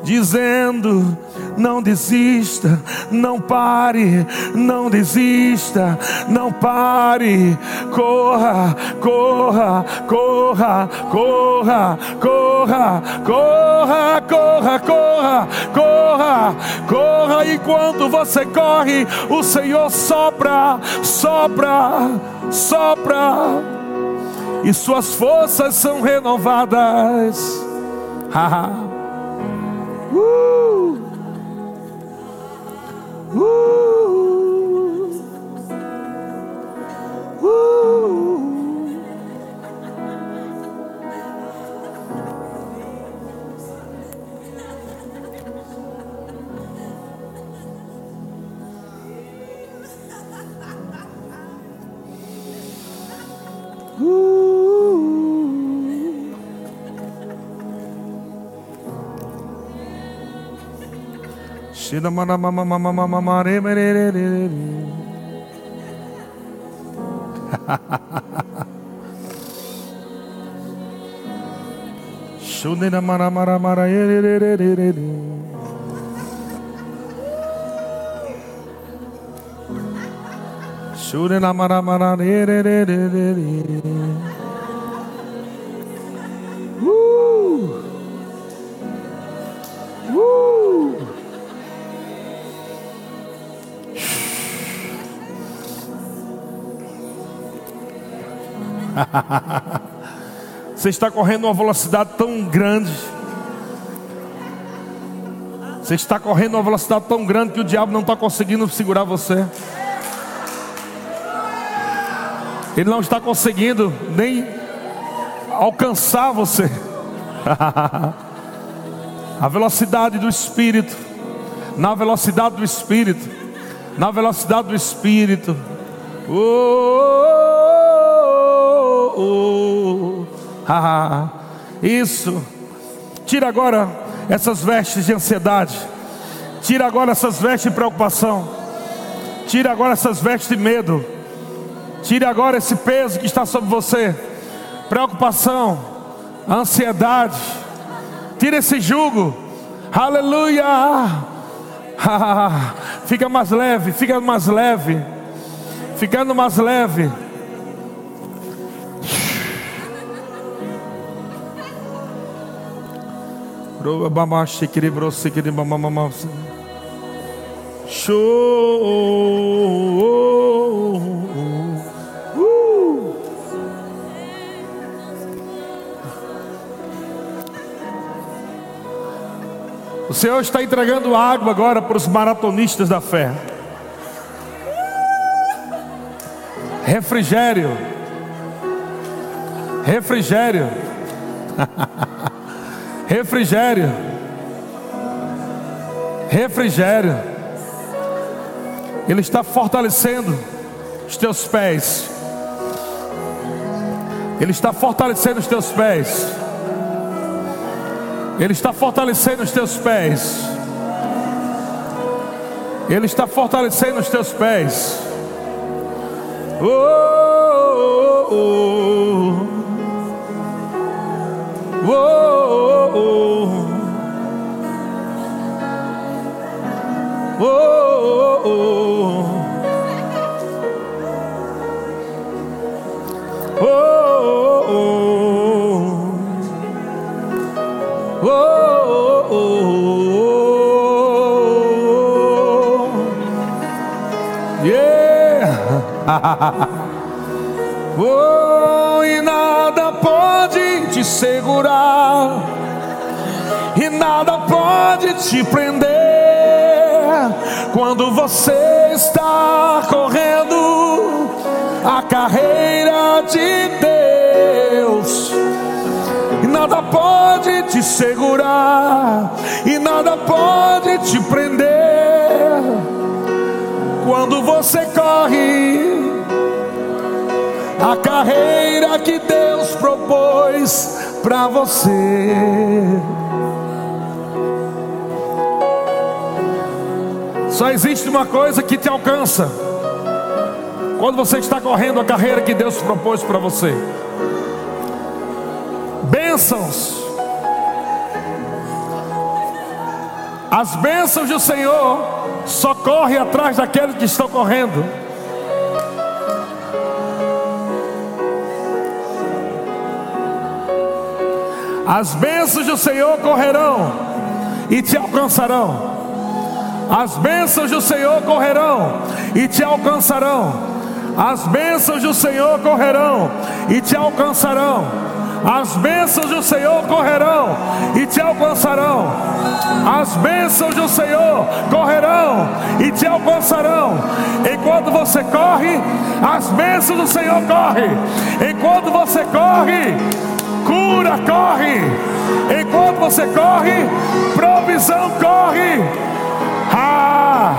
dizendo: não desista, não pare, não desista, não pare, corra, corra, corra, corra, corra, corra, corra, corra, corra, corra, enquanto você corre, o Senhor sopra, sopra, sopra, e suas forças são renovadas. (laughs) uh. Woo! Shunina mara mara mara Shunina mara mara (laughs) Você está correndo uma velocidade tão grande. Você está correndo uma velocidade tão grande que o diabo não está conseguindo segurar você. Ele não está conseguindo nem alcançar você. (laughs) A velocidade do Espírito, na velocidade do Espírito, na velocidade do Espírito. Oh, oh, ah, isso. Tira agora essas vestes de ansiedade. Tira agora essas vestes de preocupação. Tira agora essas vestes de medo. Tira agora esse peso que está sobre você. Preocupação, ansiedade, tira esse jugo, aleluia. fica mais leve, fica mais leve, ficando mais leve. Show. O Senhor está entregando água agora para os maratonistas da fé. Refrigério. Refrigério. (laughs) Refrigério. Refrigério. Ele está fortalecendo os teus pés. Ele está fortalecendo os teus pés. Ele está fortalecendo os teus pés. Ele está fortalecendo os teus pés. Oh, oh, oh. oh, oh, oh, oh, oh. oh, e nada pode te segurar, e nada pode te prender quando você está correndo a carreira de Deus. E nada pode te segurar, e nada pode te prender quando você corre a carreira que Deus propôs para você. Só existe uma coisa que te alcança quando você está correndo a carreira que Deus propôs para você. Bênçãos. As bênçãos do Senhor só corre atrás daqueles que estão correndo. As bênçãos do Senhor correrão e te alcançarão. As bênçãos do Senhor correrão e te alcançarão. As bênçãos do Senhor correrão e te alcançarão. As bênçãos do Senhor correrão e te alcançarão. As bênçãos do Senhor correrão e te alcançarão. Enquanto você corre, as bênçãos do Senhor correm. Enquanto você corre, cura corre. Enquanto você corre, provisão corre. Ah!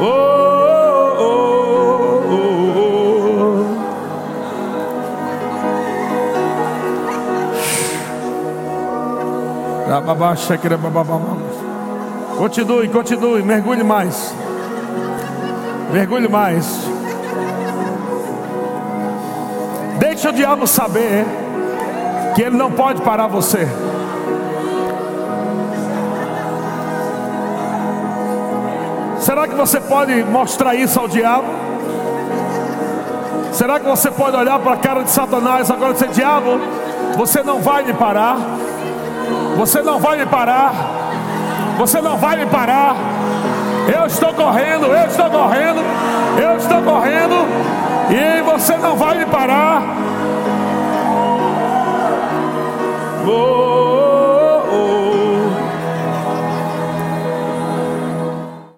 Oh! Continue, continue, mergulhe mais. Mergulhe mais. Deixa o diabo saber que ele não pode parar você. Será que você pode mostrar isso ao diabo? Será que você pode olhar para a cara de Satanás agora e dizer: Diabo, você não vai me parar? Você não vai me parar. Você não vai me parar. Eu estou correndo, eu estou correndo, eu estou correndo. E você não vai me parar. Oh.